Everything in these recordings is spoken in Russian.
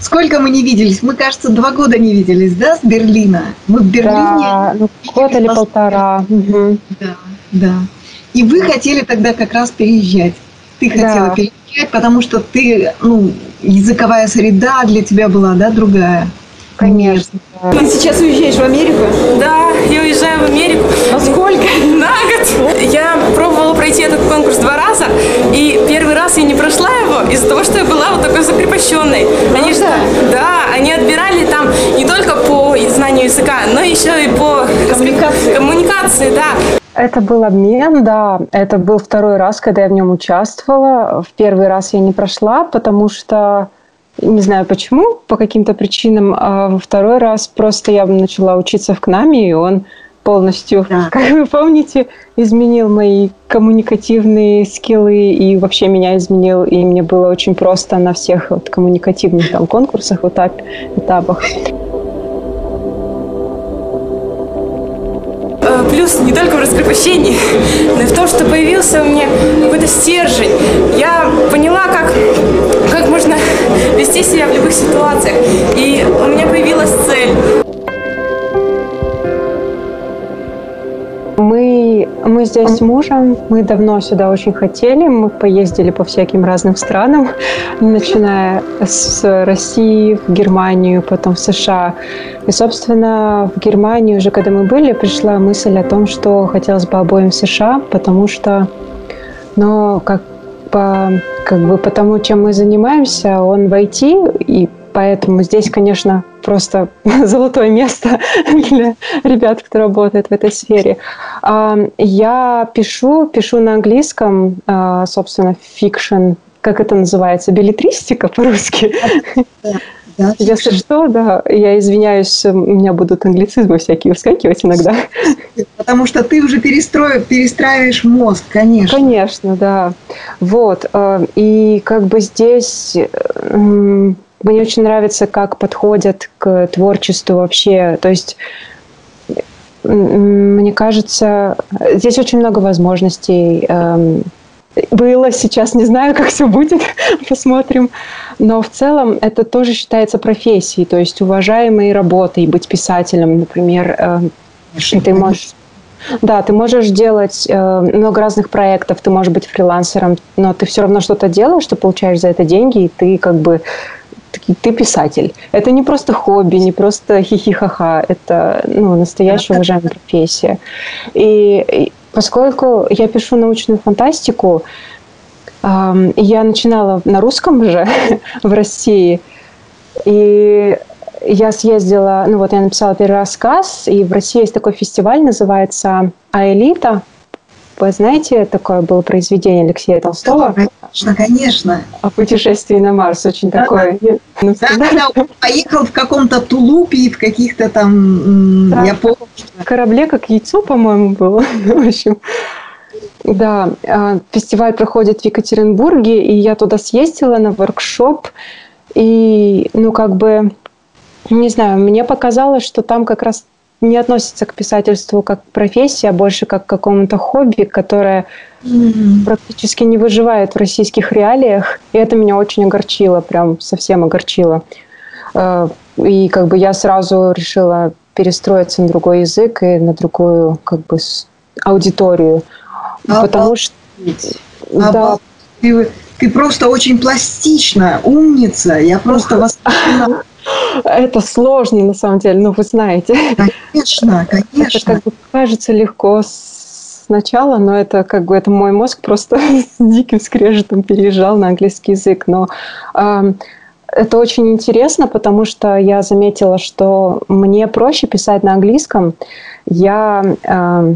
Сколько мы не виделись? Мы, кажется, два года не виделись, да, с Берлина? Мы в Берлине. Да, ну, год или полтора. Угу. Да, да. И вы хотели тогда как раз переезжать. Ты хотела да. переезжать, потому что ты, ну, языковая среда для тебя была, да, другая. Конечно. Ты сейчас уезжаешь в Америку? Да, я уезжаю в Америку. А сколько? На год. Я пробовала пройти этот конкурс два раза, и первый раз я не прошла его из-за того, что я была вот такой закрепощенной. Они же, да, они отбирали там не только по знанию языка, но еще и по коммуникации, коммуникации да. Это был обмен, да. Это был второй раз, когда я в нем участвовала. В первый раз я не прошла, потому что не знаю почему, по каким-то причинам. А во второй раз просто я начала учиться в КНАМе, и он полностью, да. как вы помните, изменил мои коммуникативные скиллы и вообще меня изменил, и мне было очень просто на всех вот коммуникативных там конкурсах, этап, этапах. Э, плюс не только в раскрепощении, но и в том, что появился у меня какой-то стержень. Я поняла, как, как можно вести себя в любых ситуациях. И у меня появилась цель. Мы, мы здесь с мужем, мы давно сюда очень хотели, мы поездили по всяким разным странам, начиная с России, в Германию, потом в США. И, собственно, в Германии уже, когда мы были, пришла мысль о том, что хотелось бы обоим в США, потому что, ну, как по, как бы по тому, чем мы занимаемся, он в IT, и поэтому здесь, конечно, просто золотое место для ребят, кто работает в этой сфере. А, я пишу, пишу на английском, а, собственно, fiction, как это называется, беллетристика по-русски. Да, Если что, да, я извиняюсь, у меня будут англицизмы всякие выскакивать иногда. Потому что ты уже перестроив, перестраиваешь мозг, конечно. Конечно, да. Вот. Э, и как бы здесь мне очень нравится, как подходят к творчеству вообще. То есть мне кажется, здесь очень много возможностей эм, было, сейчас не знаю, как все будет, посмотрим. Но в целом это тоже считается профессией, то есть уважаемой работой быть писателем, например. Э, ты можешь да, ты можешь делать э, много разных проектов, ты можешь быть фрилансером, но ты все равно что-то делаешь, ты получаешь за это деньги, и ты как бы ты, ты писатель. Это не просто хобби, не просто хихихаха, это ну, настоящая уважаемая профессия. И, и Поскольку я пишу научную фантастику, я начинала на русском же в России, и я съездила, ну вот я написала первый рассказ, и в России есть такой фестиваль, называется «Аэлита», вы знаете, такое было произведение Алексея Толстого? Конечно, конечно. О путешествии на Марс, очень да, такое. Да, да, он поехал в каком-то тулупе и в каких-то там, да, я помню. В корабле как яйцо, по-моему, было. в общем, да, а, фестиваль проходит в Екатеринбурге, и я туда съездила на воркшоп, и, ну, как бы, не знаю, мне показалось, что там как раз не относится к писательству как к профессии, а больше как к какому-то хобби, которое mm-hmm. практически не выживает в российских реалиях. И это меня очень огорчило, прям совсем огорчило. Э, и как бы я сразу решила перестроиться на другой язык и на другую как бы аудиторию. А потому что... А да. Ты, ты просто очень пластична, умница. Я просто восхищена это сложно, на самом деле, ну, вы знаете. Конечно, конечно. Это как бы кажется легко сначала, но это как бы это мой мозг просто с диким скрежетом переезжал на английский язык. Но э, это очень интересно, потому что я заметила, что мне проще писать на английском. Я э,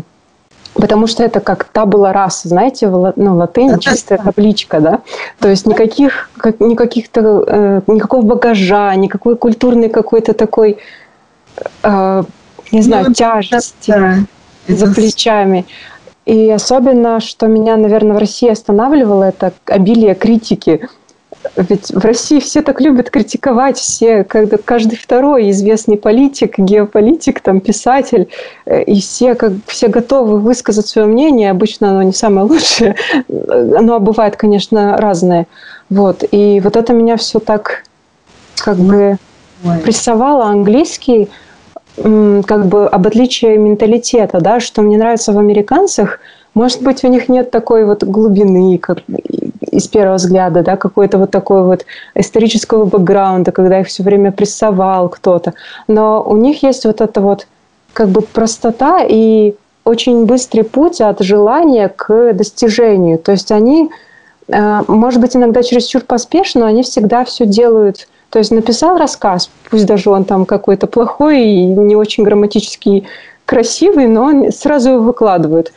Потому что это как табула раса, знаете, ну, латынь, чистая табличка, да? То есть никаких, как, никаких-то, э, никакого багажа, никакой культурной какой-то такой, э, не знаю, ну, тяжести да, за плечами. И особенно, что меня, наверное, в России останавливало, это обилие критики. Ведь в России все так любят критиковать, все, когда каждый второй известный политик, геополитик, там, писатель, э, и все, как, все готовы высказать свое мнение, обычно оно не самое лучшее, оно бывает, конечно, разное. Вот. И вот это меня все так как бы прессовала английский как бы об отличии менталитета, да, что мне нравится в американцах, может быть, у них нет такой вот глубины, как из первого взгляда, да, какой-то вот такой вот исторического бэкграунда, когда их все время прессовал кто-то. Но у них есть вот это вот как бы простота и очень быстрый путь от желания к достижению. То есть они, э, может быть, иногда чересчур поспешно, но они всегда все делают то есть написал рассказ, пусть даже он там какой-то плохой и не очень грамматически красивый, но он сразу его выкладывают.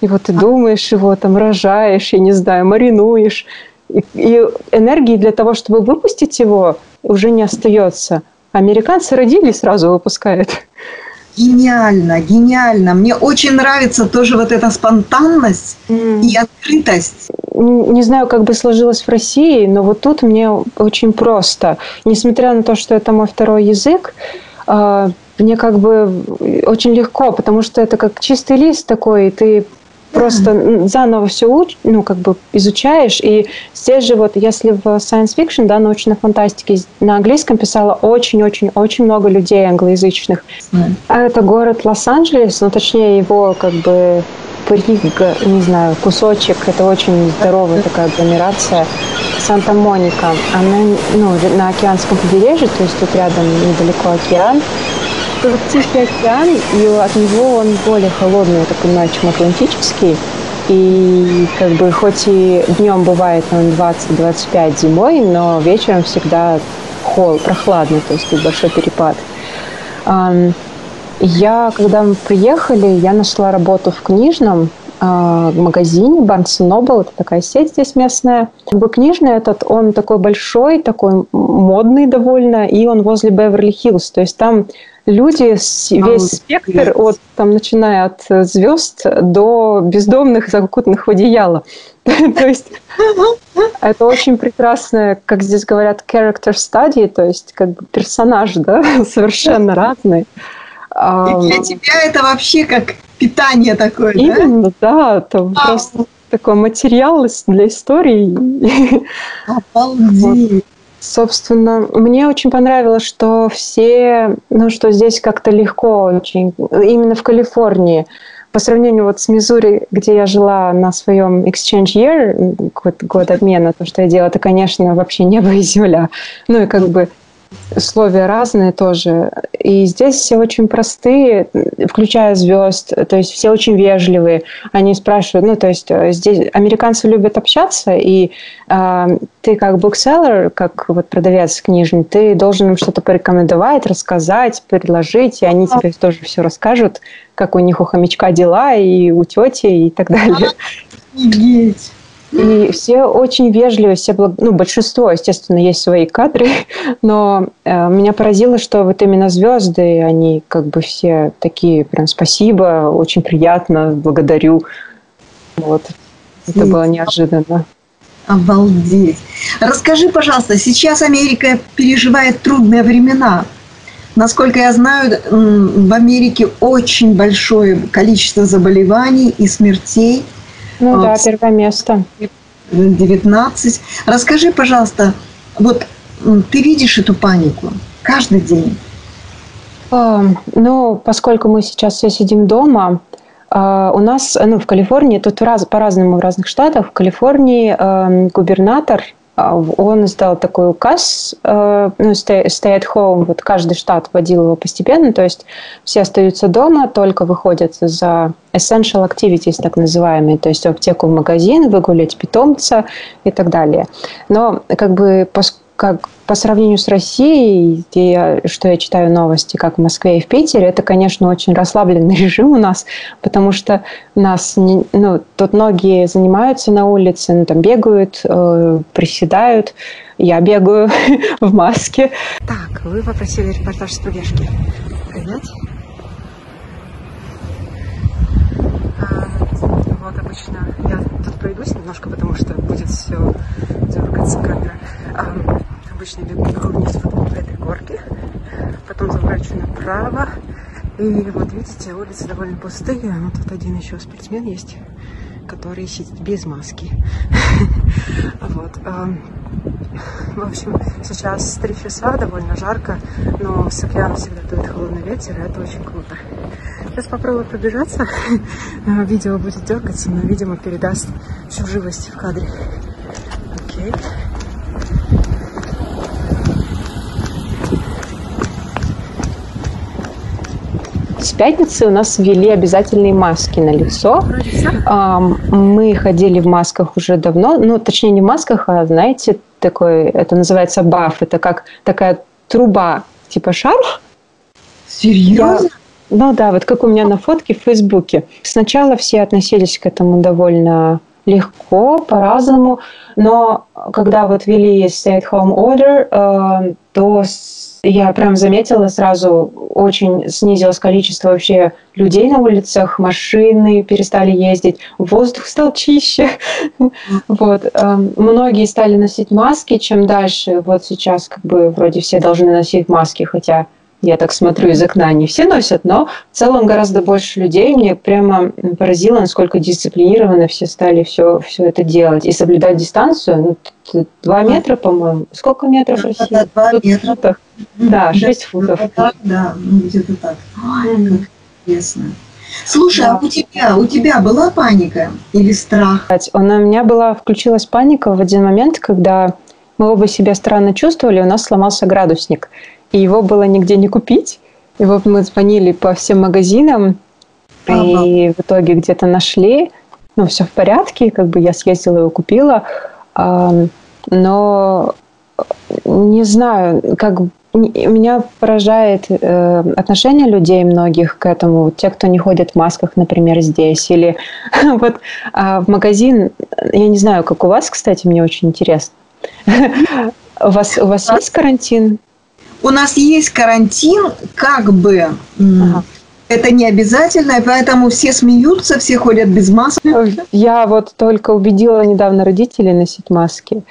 И вот ты думаешь его, там рожаешь, я не знаю, маринуешь. И, и энергии для того, чтобы выпустить его, уже не остается. Американцы родили сразу выпускают. Гениально, гениально. Мне очень нравится тоже вот эта спонтанность mm. и открытость не знаю, как бы сложилось в России, но вот тут мне очень просто. Несмотря на то, что это мой второй язык, а, мне как бы очень легко, потому что это как чистый лист такой, и ты просто заново все уч, ну, как бы изучаешь. И здесь же вот, если в science fiction, да, научной фантастике, на английском писало очень-очень-очень много людей англоязычных. А это город Лос-Анджелес, ну, точнее, его как бы Рига, не знаю, кусочек, это очень здоровая такая агломерация. Санта-Моника, она ну, на океанском побережье, то есть тут рядом недалеко океан. Тихий океан, и от него он более холодный, я так понимаю, чем Атлантический. И как бы хоть и днем бывает он 20-25 зимой, но вечером всегда холод, прохладно, то есть тут большой перепад. Я, когда мы приехали, я нашла работу в книжном э, магазине Barnes Noble, это такая сеть здесь местная. Как бы книжный этот, он такой большой, такой модный довольно, и он возле Беверли-Хиллз, то есть там люди, весь спектр, от, там, начиная от звезд до бездомных, закутанных в одеяло. То есть это очень прекрасное, как здесь говорят, character study, то есть как бы персонаж, да, совершенно разный. И для тебя это вообще как питание такое, Именно, да? это а. просто такой материал для истории. Обалдеть! Вот. Собственно, мне очень понравилось, что все, ну, что здесь как-то легко очень, именно в Калифорнии, по сравнению вот с Мизури, где я жила на своем exchange year, год, год обмена, то, что я делала, это, конечно, вообще небо и земля. Ну и как бы условия разные тоже. И здесь все очень простые, включая звезд, то есть все очень вежливые. Они спрашивают, ну, то есть э, здесь американцы любят общаться, и э, ты как букселлер, как вот продавец книжный, ты должен им что-то порекомендовать, рассказать, предложить, и они тебе тоже все расскажут, как у них у хомячка дела, и у тети, и так далее. Офигеть! И все очень вежливы, все благ... ну, большинство, естественно, есть свои кадры, но э, меня поразило, что вот именно звезды, они как бы все такие, прям спасибо, очень приятно, благодарю. Вот. Это было неожиданно. Обалдеть. Расскажи, пожалуйста, сейчас Америка переживает трудные времена. Насколько я знаю, в Америке очень большое количество заболеваний и смертей – ну вот. да, первое место. 19. Расскажи, пожалуйста, вот ты видишь эту панику каждый день? Ну, поскольку мы сейчас все сидим дома, а, у нас, ну, в Калифорнии, тут раз, по-разному в разных штатах, в Калифорнии э, губернатор а, он издал такой указ, э, ну, stay, stay at home, вот каждый штат вводил его постепенно, то есть все остаются дома, только выходят за essential activities, так называемые, то есть в аптеку, в магазин, выгулять питомца и так далее. Но как бы как по сравнению с Россией, где я, что я читаю новости, как в Москве и в Питере, это, конечно, очень расслабленный режим у нас, потому что нас, не, ну, тут многие занимаются на улице, ну, там бегают, э, приседают, я бегаю в маске. Так, вы попросили репортаж с пробежки. Принять? А, вот обычно я тут пройдусь немножко, потому что будет все дергаться камера. Обычно бегу вниз вот по этой горке, потом заворачиваю направо. И вот видите, улицы довольно пустые, но тут один еще спортсмен есть, который сидит без маски. Вот. В общем, сейчас три часа, довольно жарко, но с океана всегда дует холодный ветер, и это очень круто. Сейчас попробую пробежаться. Видео будет дергаться, но, видимо, передаст всю живость в кадре. Окей. С пятницы у нас ввели обязательные маски на лицо. Мы ходили в масках уже давно, ну, точнее, не в масках, а, знаете, такой, это называется баф, это как такая труба, типа шарф. Серьезно? Я, ну да, вот как у меня на фотке в Фейсбуке. Сначала все относились к этому довольно легко, по-разному, но когда вот ввели stay-at-home order, э, то я прям заметила сразу, очень снизилось количество вообще людей на улицах, машины перестали ездить, воздух стал чище. Вот. Эм, многие стали носить маски, чем дальше. Вот сейчас как бы вроде все должны носить маски, хотя я так смотрю из окна, не все носят, но в целом гораздо больше людей. Мне прямо поразило, насколько дисциплинированно все стали все, все это делать. И соблюдать дистанцию, ну, два метра, по-моему. Сколько метров в России? Да, два метра. Да, шесть футов. Да, да, ну где-то так. Ой, как интересно. Слушай, да. а у тебя, у тебя была паника или страх? У меня была, включилась паника в один момент, когда мы оба себя странно чувствовали, у нас сломался градусник и его было нигде не купить. И вот мы звонили по всем магазинам, ага. и в итоге где-то нашли. Ну, все в порядке, как бы я съездила его купила. Но не знаю, как меня поражает э, отношение людей многих к этому. Те, кто не ходит в масках, например, здесь. Или вот э, в магазин, я не знаю, как у вас, кстати, мне очень интересно. У вас, у вас есть карантин? У нас есть карантин, как бы ага. это не обязательно, и поэтому все смеются, все ходят без масок. Я вот только убедила недавно родителей носить маски.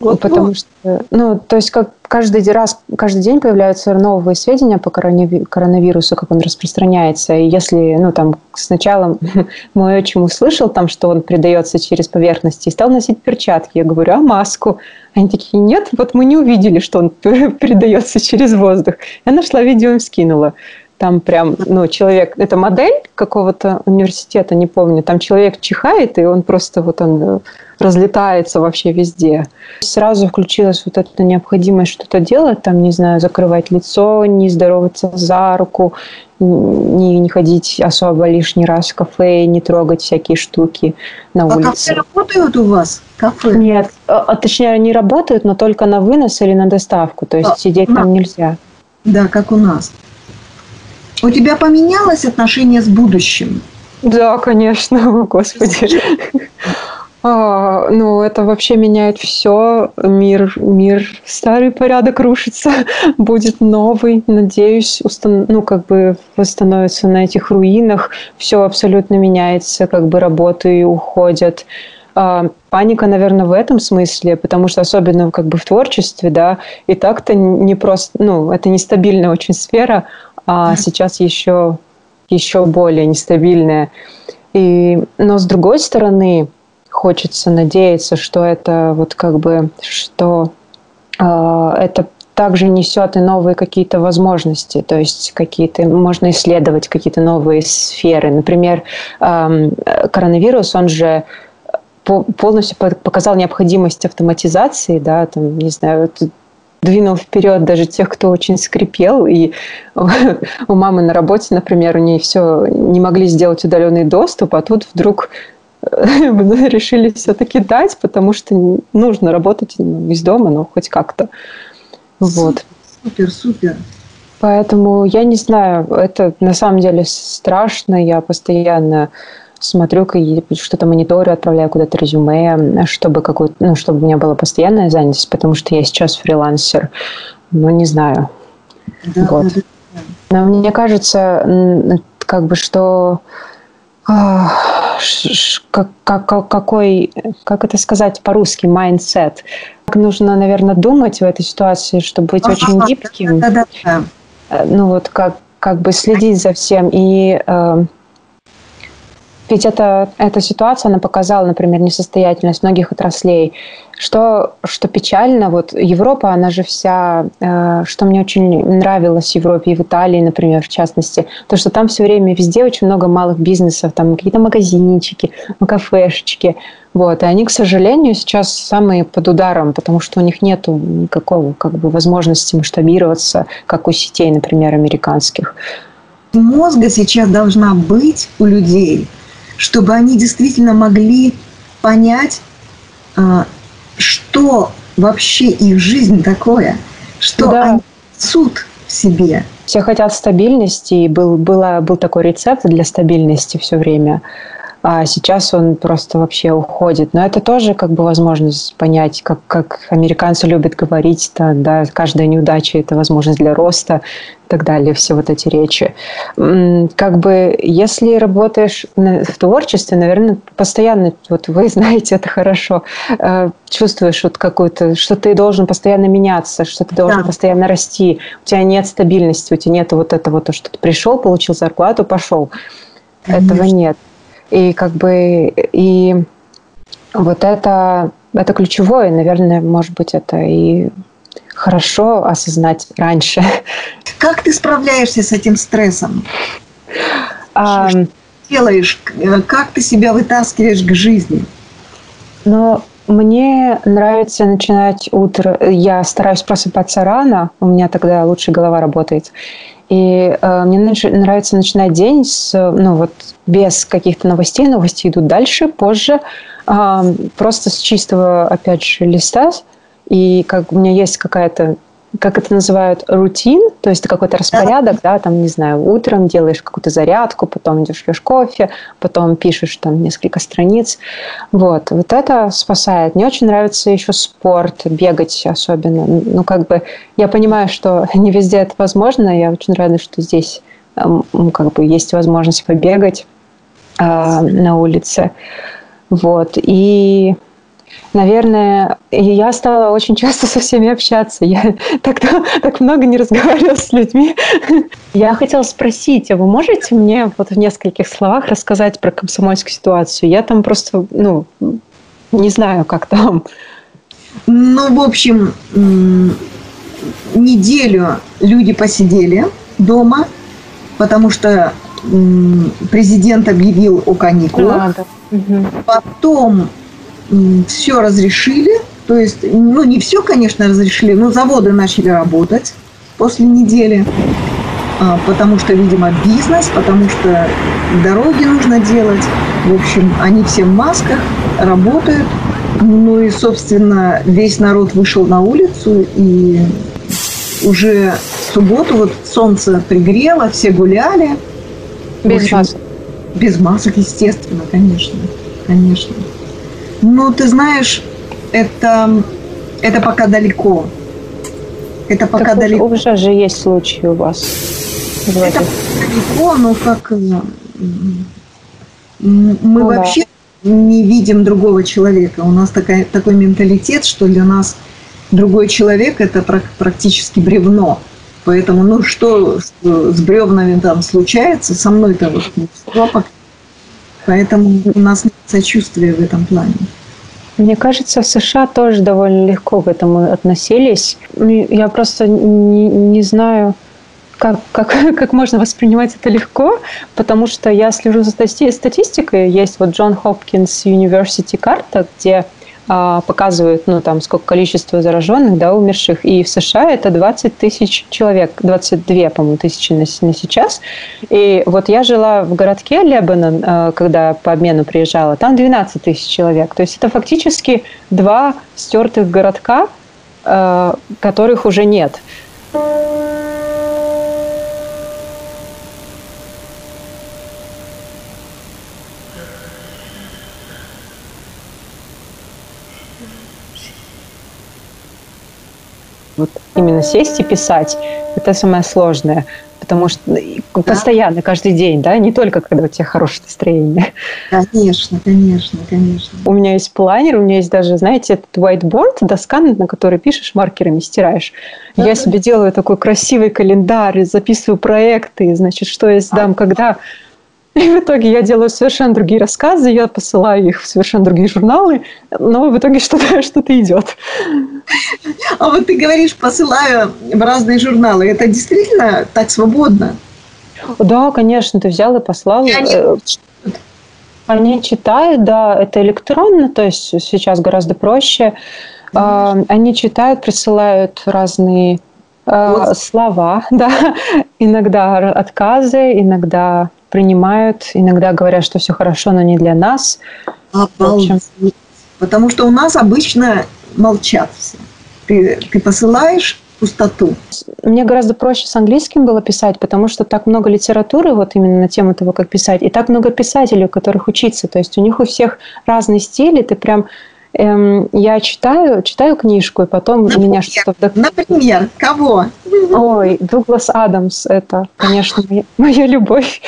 Вот, потому вот. что, ну, то есть как каждый раз, каждый день появляются новые сведения по коронавирусу, как он распространяется. И если, ну, там, сначала мой отчим услышал там, что он передается через поверхности, и стал носить перчатки. Я говорю, а маску? Они такие, нет, вот мы не увидели, что он передается через воздух. Я нашла видео и скинула. Там прям, ну, человек, это модель какого-то университета, не помню, там человек чихает, и он просто вот он э, разлетается вообще везде. Сразу включилась вот эта необходимость что-то делать, там, не знаю, закрывать лицо, не здороваться за руку, не, не ходить особо лишний раз в кафе, не трогать всякие штуки на а улице. А кафе работают у вас? Кафе? Нет, а, а, точнее, они работают, но только на вынос или на доставку, то есть а, сидеть там нельзя. Да, как у нас. У тебя поменялось отношение с будущим? Да, конечно, господи. А, ну, это вообще меняет все. Мир, мир, старый порядок рушится, будет новый. Надеюсь, устан... ну, как бы восстановится на этих руинах. Все абсолютно меняется, как бы работы уходят. А, паника, наверное, в этом смысле, потому что особенно как бы в творчестве, да, и так-то не просто, ну, это нестабильная очень сфера, а сейчас еще, еще более нестабильная. И, но с другой стороны, хочется надеяться, что это вот как бы, что э, это также несет и новые какие-то возможности, то есть какие-то можно исследовать какие-то новые сферы. Например, э, коронавирус, он же полностью показал необходимость автоматизации, да, там, не знаю, двинул вперед даже тех, кто очень скрипел. И у мамы на работе, например, у нее все не могли сделать удаленный доступ, а тут вдруг решили все-таки дать, потому что нужно работать из дома, но хоть как-то. Вот. Супер, супер. Поэтому я не знаю, это на самом деле страшно. Я постоянно смотрю, что-то мониторю, отправляю куда-то резюме, чтобы, какую ну, чтобы у меня была постоянная занятость, потому что я сейчас фрилансер. Ну, не знаю. Да, вот. да, да. Но мне кажется, как бы, что как, как, какой, как это сказать по-русски, mindset. Нужно, наверное, думать в этой ситуации, чтобы быть ага, очень гибким. Да, да, да. Ну вот как, как бы следить за всем. И э, ведь это, эта ситуация, она показала, например, несостоятельность многих отраслей. Что, что печально, вот Европа, она же вся, э, что мне очень нравилось в Европе и в Италии, например, в частности, то, что там все время везде очень много малых бизнесов, там какие-то магазинчики, кафешечки, вот, и они, к сожалению, сейчас самые под ударом, потому что у них нет никакого как бы, возможности масштабироваться, как у сетей, например, американских. Мозга сейчас должна быть у людей, чтобы они действительно могли понять, а, что вообще их жизнь такое, что да. они несут в себе. Все хотят стабильности, и был, была, был такой рецепт для стабильности все время а сейчас он просто вообще уходит. Но это тоже как бы возможность понять, как, как американцы любят говорить, да, да, каждая неудача – это возможность для роста и так далее, все вот эти речи. Как бы, если работаешь в творчестве, наверное, постоянно, вот вы знаете это хорошо, э, чувствуешь вот какую-то, что ты должен постоянно меняться, что ты должен да. постоянно расти, у тебя нет стабильности, у тебя нет вот этого, то, что ты пришел, получил зарплату, пошел. Конечно. Этого нет. И как бы и вот это, это ключевое, наверное, может быть, это и хорошо осознать раньше. Как ты справляешься с этим стрессом? А, что делаешь? Как ты себя вытаскиваешь к жизни? Ну, мне нравится начинать утро. Я стараюсь просыпаться рано, у меня тогда лучше голова работает. И э, мне нравится начинать день с, ну вот, без каких-то новостей. Новости идут дальше, позже. Э, просто с чистого, опять же, листа. И как у меня есть какая-то как это называют, рутин, то есть какой-то распорядок, да, там, не знаю, утром делаешь какую-то зарядку, потом идешь пьешь кофе, потом пишешь там несколько страниц. Вот, вот это спасает. Мне очень нравится еще спорт, бегать особенно. Ну, как бы, я понимаю, что не везде это возможно, я очень рада, что здесь как бы есть возможность побегать э, на улице. Вот, и наверное, я стала очень часто со всеми общаться. Я так, так много не разговаривала с людьми. Я хотела спросить, а вы можете мне вот в нескольких словах рассказать про комсомольскую ситуацию? Я там просто, ну, не знаю, как там. Ну, в общем, неделю люди посидели дома, потому что президент объявил о каникулах. А, да. Потом все разрешили, то есть, ну, не все, конечно, разрешили, но заводы начали работать после недели, а, потому что, видимо, бизнес, потому что дороги нужно делать. В общем, они все в масках, работают. Ну и, собственно, весь народ вышел на улицу, и уже в субботу вот солнце пригрело, все гуляли. Без общем, масок? Без масок, естественно, конечно, конечно. Ну, ты знаешь, это, это пока далеко. Это пока так далеко. Уже же есть случаи у вас. Это далеко, но как мы ну, вообще да. не видим другого человека. У нас такая, такой менталитет, что для нас другой человек это практически бревно. Поэтому, ну что, что с бревнами там случается, со мной-то вот не Поэтому у нас нет сочувствия в этом плане. Мне кажется, в США тоже довольно легко к этому относились. Я просто не, не знаю, как, как, как можно воспринимать это легко, потому что я слежу за статистикой. Есть вот Джон Хопкинс University карта, где показывают, ну, там, сколько количество зараженных, да, умерших. И в США это 20 тысяч человек, 22, по-моему, тысячи на, на сейчас. И вот я жила в городке Лебанон, а, когда по обмену приезжала, там 12 тысяч человек. То есть это фактически два стертых городка, а, которых уже нет. Вот именно сесть и писать – это самое сложное, потому что да. постоянно, каждый день, да, не только когда у тебя хорошее настроение. Конечно, конечно, конечно. У меня есть планер, у меня есть даже, знаете, этот whiteboard, доска, на которой пишешь маркерами, стираешь. Да. Я себе делаю такой красивый календарь, записываю проекты, значит, что я сдам, а. когда. И в итоге я делаю совершенно другие рассказы, я посылаю их в совершенно другие журналы, но в итоге что-то что идет. А вот ты говоришь, посылаю в разные журналы. Это действительно так свободно? Да, конечно, ты взял и послал. И они... Э, они читают, да, это электронно, то есть сейчас гораздо проще. Mm-hmm. Они читают, присылают разные э, вот. слова, да, иногда отказы, иногда принимают, иногда говорят, что все хорошо, но не для нас. Обалдеть. Потому что у нас обычно молчат все. Ты, ты посылаешь пустоту. Мне гораздо проще с английским было писать, потому что так много литературы вот именно на тему того, как писать, и так много писателей, у которых учиться. То есть у них у всех разный стиль, и ты прям эм, я читаю, читаю книжку, и потом например, меня что-то вдохновляет. Например, кого? Ой, Дуглас Адамс, это, конечно, моя, моя любовь.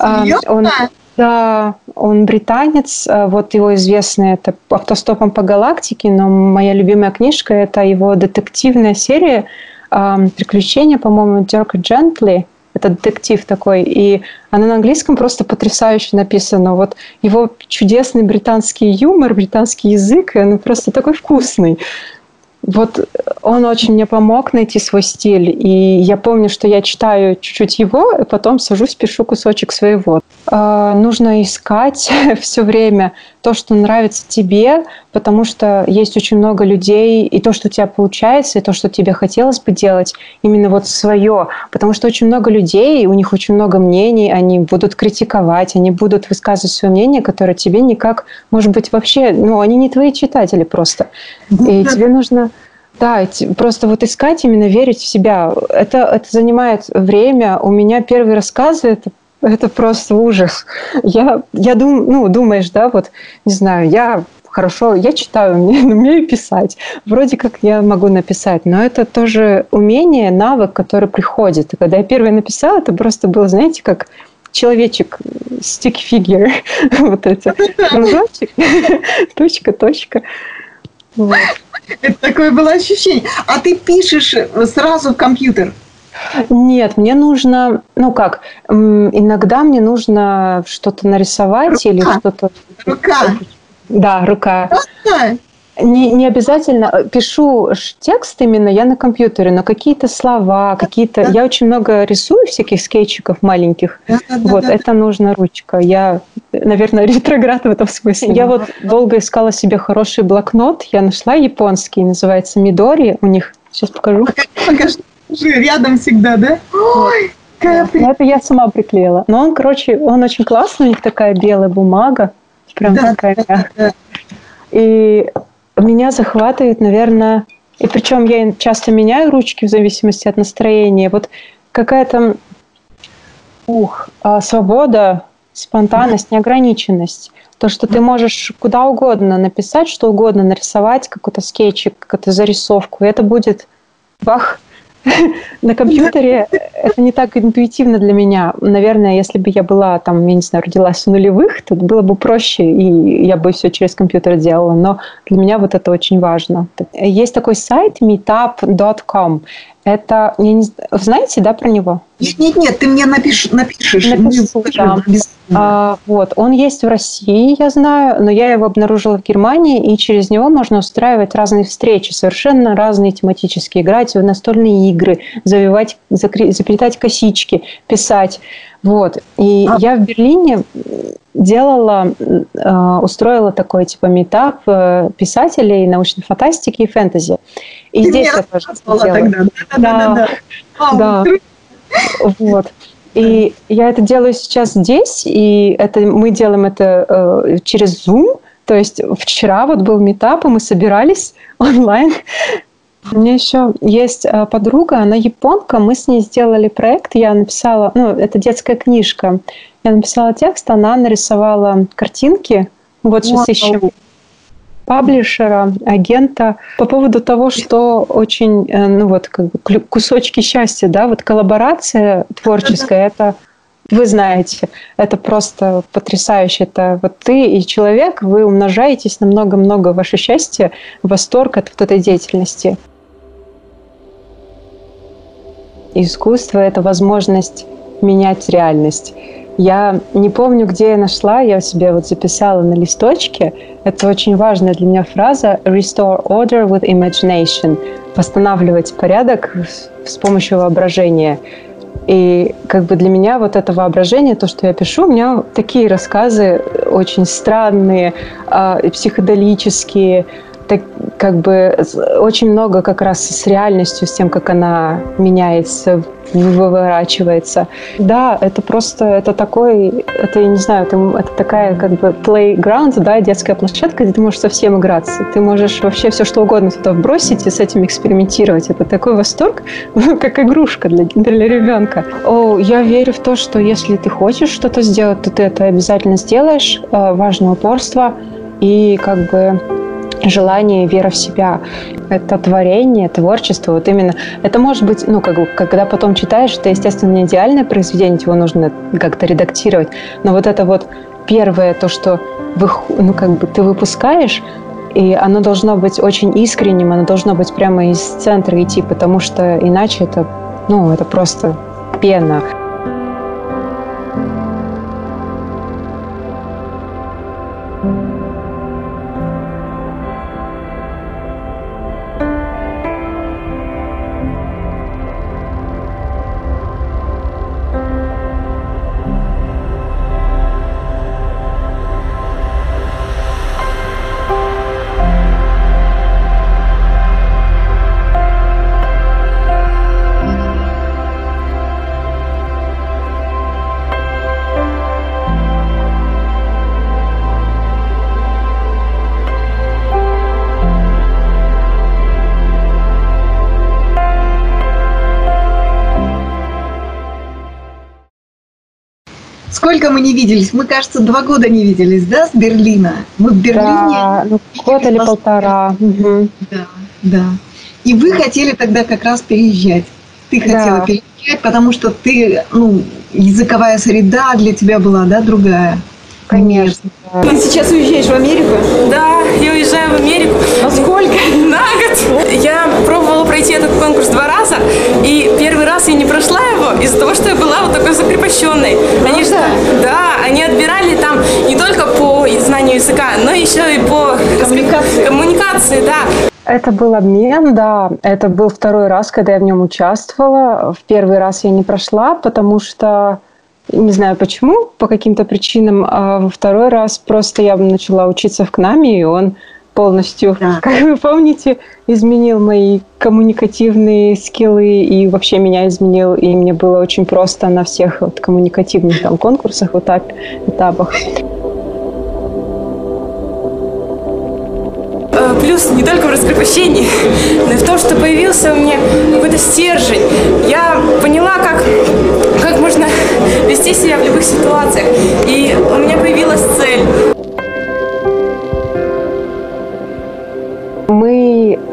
Серьезно? Он, да, он британец, э, вот его известный это «Автостопом по галактике», но моя любимая книжка – это его детективная серия «Приключения», по-моему, Дерка Джентли. Это детектив такой, и она на английском просто потрясающе написана. Вот его чудесный британский юмор, британский язык, он просто такой вкусный. Вот он очень мне помог найти свой стиль. И я помню, что я читаю чуть-чуть его, и потом сажусь, пишу кусочек своего. Э, нужно искать все время то, что нравится тебе, потому что есть очень много людей, и то, что у тебя получается, и то, что тебе хотелось бы делать, именно вот свое. Потому что очень много людей, у них очень много мнений, они будут критиковать, они будут высказывать свое мнение, которое тебе никак, может быть, вообще, ну, они не твои читатели просто. И тебе нужно да, просто вот искать, именно верить в себя. Это, это занимает время. У меня первые рассказы, это, это просто ужас. Я, я дум, ну, думаешь, да, вот, не знаю, я хорошо, я читаю, умею писать. Вроде как я могу написать, но это тоже умение, навык, который приходит. И когда я первый написала, это просто было, знаете, как человечек, stick figure, вот это, кружочек, точка, точка. Вот. Это такое было ощущение. А ты пишешь сразу в компьютер? Нет, мне нужно, ну как, иногда мне нужно что-то нарисовать рука. или что-то. Рука. Да, рука. рука. Не, не обязательно э, пишу текст именно я на компьютере, но какие-то слова, какие-то. Да. Я очень много рисую всяких скетчиков маленьких. Да, да, вот да, это да. нужна ручка. Я, наверное, ретроград в этом смысле. Я вот долго искала себе хороший блокнот. Я нашла японский, называется Мидори. У них сейчас покажу. Покажи, рядом всегда, да? Ой, да. Это я сама приклеила. Но он, короче, он очень классный. У них такая белая бумага, прям да, такая да. Да. И меня захватывает, наверное, и причем я часто меняю ручки в зависимости от настроения. Вот какая-то ух, а, свобода, спонтанность, неограниченность. То, что ты можешь куда угодно написать, что угодно, нарисовать какой-то скетчик, какую-то зарисовку, и это будет бах, на компьютере это не так интуитивно для меня. Наверное, если бы я была там, я не знаю, родилась в нулевых, то было бы проще, и я бы все через компьютер делала. Но для меня вот это очень важно. Есть такой сайт meetup.com. Это, я не, знаете, да, про него? Нет, нет, нет, ты мне напишешь, напишешь. Напишу, да. А, вот, он есть в России, я знаю, но я его обнаружила в Германии, и через него можно устраивать разные встречи, совершенно разные тематические, играть в настольные игры, завивать, закри, заплетать косички, писать. Вот. И а. я в Берлине делала, э, устроила такой типа метап э, писателей научной фантастики и фэнтези. И Ты здесь я тоже тогда. Да, да, да. да. да. Вот. И я это делаю сейчас здесь, и это мы делаем это э, через Zoom. То есть вчера вот был метап, и мы собирались онлайн. У меня еще есть э, подруга, она японка, мы с ней сделали проект, я написала, ну, это детская книжка, я написала текст, она нарисовала картинки, вот сейчас Вау. ищем паблишера, агента по поводу того, что очень, э, ну вот, как бы кусочки счастья, да, вот коллаборация творческая, это вы знаете, это просто потрясающе. Это вот ты и человек, вы умножаетесь на много-много ваше счастье, восторг от вот этой деятельности. Искусство – это возможность менять реальность. Я не помню, где я нашла, я себе вот записала на листочке. Это очень важная для меня фраза «restore order with imagination» – восстанавливать порядок с помощью воображения. И как бы для меня вот это воображение, то, что я пишу, у меня такие рассказы очень странные, э, психоделические, так, как бы очень много как раз с реальностью, с тем, как она меняется, выворачивается. Да, это просто, это такой, это, я не знаю, это, это такая как бы playground, да, детская площадка, где ты можешь совсем играться. Ты можешь вообще все что угодно туда вбросить и с этим экспериментировать. Это такой восторг, как игрушка для, для ребенка. О, я верю в то, что если ты хочешь что-то сделать, то ты это обязательно сделаешь. Э, важно упорство и как бы желание, вера в себя. Это творение, творчество. Вот именно это может быть, ну, как бы, когда потом читаешь, это, естественно, не идеальное произведение, его нужно как-то редактировать. Но вот это вот первое, то, что вы, ну, как бы ты выпускаешь, и оно должно быть очень искренним, оно должно быть прямо из центра идти, потому что иначе это, ну, это просто пена. Сколько мы не виделись? Мы, кажется, два года не виделись, да, с Берлина? Мы в Берлине. Да, ну, год или полтора. Угу. Да, да. И вы хотели тогда как раз переезжать. Ты хотела да. переезжать, потому что ты, ну, языковая среда для тебя была, да, другая. Конечно. Ты сейчас уезжаешь в Америку? Да, я уезжаю в Америку. А сколько? На год. Я раз я не прошла его из-за того, что я была вот такой закрепощенной. Они же, да, они отбирали там не только по знанию языка, но еще и по коммуникации, коммуникации да. Это был обмен, да. Это был второй раз, когда я в нем участвовала. В первый раз я не прошла, потому что не знаю почему, по каким-то причинам. А во второй раз просто я начала учиться в КНАМе, и он полностью, да. как вы помните, изменил мои коммуникативные скиллы и вообще меня изменил, и мне было очень просто на всех вот коммуникативных там конкурсах, вот этап, этапах. Э, плюс не только в раскрепощении, но и в том, что появился у меня какой-то стержень. Я поняла, как, как можно вести себя в любых ситуациях. И у меня появилась цель.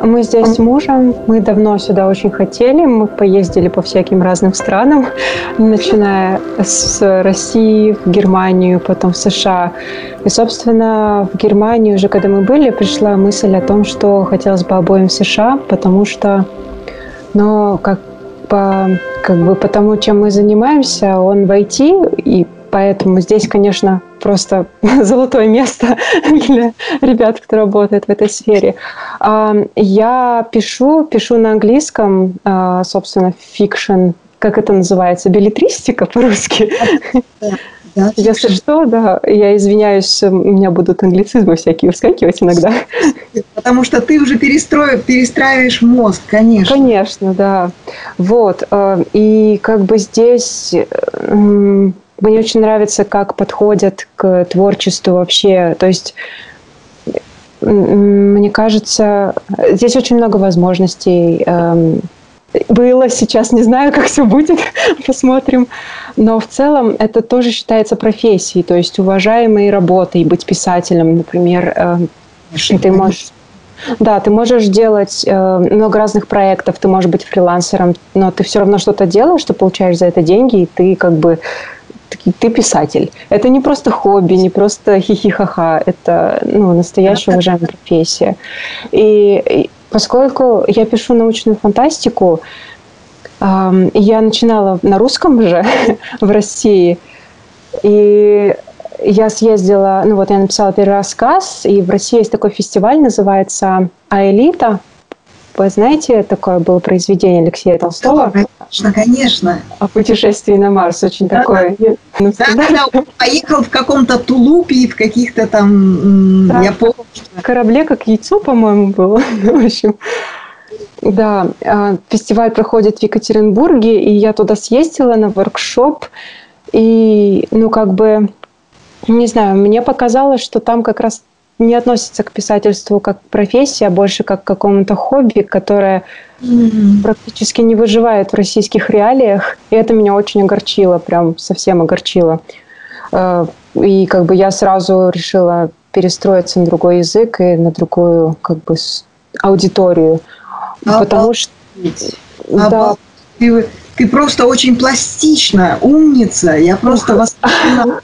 Мы, здесь с мужем, мы давно сюда очень хотели, мы поездили по всяким разным странам, начиная с России, в Германию, потом в США. И, собственно, в Германии уже, когда мы были, пришла мысль о том, что хотелось бы обоим в США, потому что, ну, как по, как бы по тому, чем мы занимаемся, он в IT, и поэтому здесь, конечно, просто золотое место для ребят, кто работает в этой сфере. А, я пишу, пишу на английском, а, собственно, fiction, как это называется, беллетристика по-русски. Да, Если что, да, я извиняюсь, у меня будут англицизмы всякие выскакивать иногда. Потому что ты уже перестроив, перестраиваешь мозг, конечно. Конечно, да. Вот. Э, и как бы здесь мне очень нравится, как подходят к творчеству вообще. То есть мне кажется, здесь очень много возможностей эм, было, сейчас не знаю, как все будет, посмотрим. Но в целом это тоже считается профессией, то есть уважаемой работой быть писателем, например. Э, ты можешь да, ты можешь делать э, много разных проектов, ты можешь быть фрилансером, но ты все равно что-то делаешь, ты получаешь за это деньги, и ты как бы ты, писатель. Это не просто хобби, не просто хихихаха, это ну, настоящая уважаемая профессия. И, и поскольку я пишу научную фантастику, я начинала на русском же в России, И я съездила, ну вот я написала первый рассказ, и в России есть такой фестиваль, называется «Аэлита». Вы знаете, такое было произведение Алексея Толстого? Конечно, конечно. О путешествии на Марс, очень да, такое. Да, да, поехал в каком-то тулупе и в каких-то там, да, я помню. В корабле как яйцо, по-моему, было. в общем, да, а, фестиваль проходит в Екатеринбурге, и я туда съездила на воркшоп, и, ну, как бы, не знаю, мне показалось, что там как раз не относится к писательству как к профессии, а больше как к какому-то хобби, которое mm-hmm. практически не выживает в российских реалиях. И это меня очень огорчило, прям совсем огорчило. Э, и как бы я сразу решила перестроиться на другой язык и на другую как бы аудиторию. А потому что... А да. Ты, ты просто очень пластична, умница. Я просто восхищена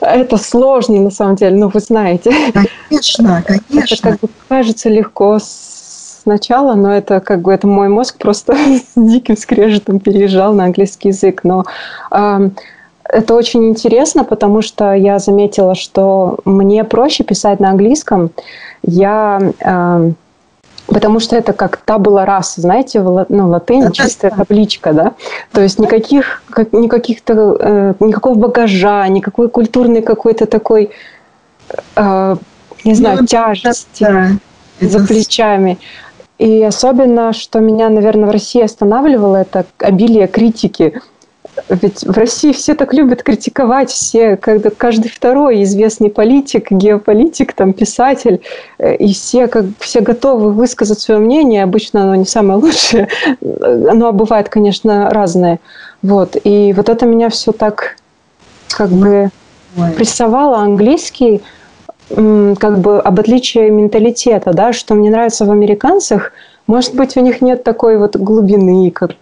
это сложно, на самом деле, ну, вы знаете. Конечно, конечно. Это как бы кажется легко сначала, но это как бы это мой мозг просто с диким скрежетом переезжал на английский язык. Но э, это очень интересно, потому что я заметила, что мне проще писать на английском. Я э, Потому что это как табула раса, знаете, ну, латынь чистая табличка, да? То есть никаких, как, никаких-то, э, никакого багажа, никакой культурной какой-то такой, э, не знаю, ну, тяжести да, за плечами. И особенно, что меня, наверное, в России останавливало, это обилие критики. Ведь в России все так любят критиковать, все, когда каждый второй известный политик, геополитик, там, писатель, э, и все, как, все готовы высказать свое мнение, обычно оно не самое лучшее, оно бывает, конечно, разное. Вот. И вот это меня все так как бы прессовало. Английский, как бы об отличии менталитета, да, что мне нравится в американцах, может быть, у них нет такой вот глубины, как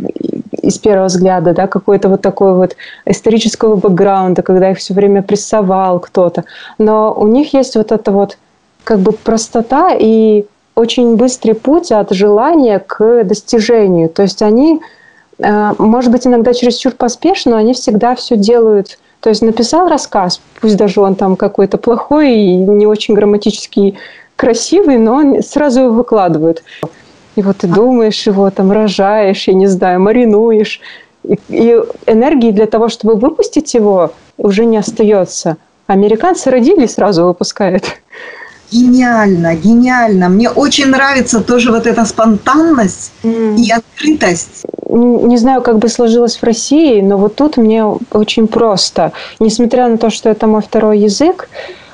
из первого взгляда, да, какой-то вот такой вот исторического бэкграунда, когда их все время прессовал кто-то. Но у них есть вот эта вот как бы простота и очень быстрый путь от желания к достижению. То есть они, э, может быть, иногда чересчур поспешно, но они всегда все делают. То есть написал рассказ, пусть даже он там какой-то плохой и не очень грамматически красивый, но сразу его выкладывают. И вот ты думаешь его, там рожаешь, я не знаю, маринуешь. И, и энергии для того, чтобы выпустить его, уже не остается. Американцы родили сразу выпускают. Гениально, гениально. Мне очень нравится тоже вот эта спонтанность mm. и открытость. Не знаю, как бы сложилось в России, но вот тут мне очень просто. Несмотря на то, что это мой второй язык,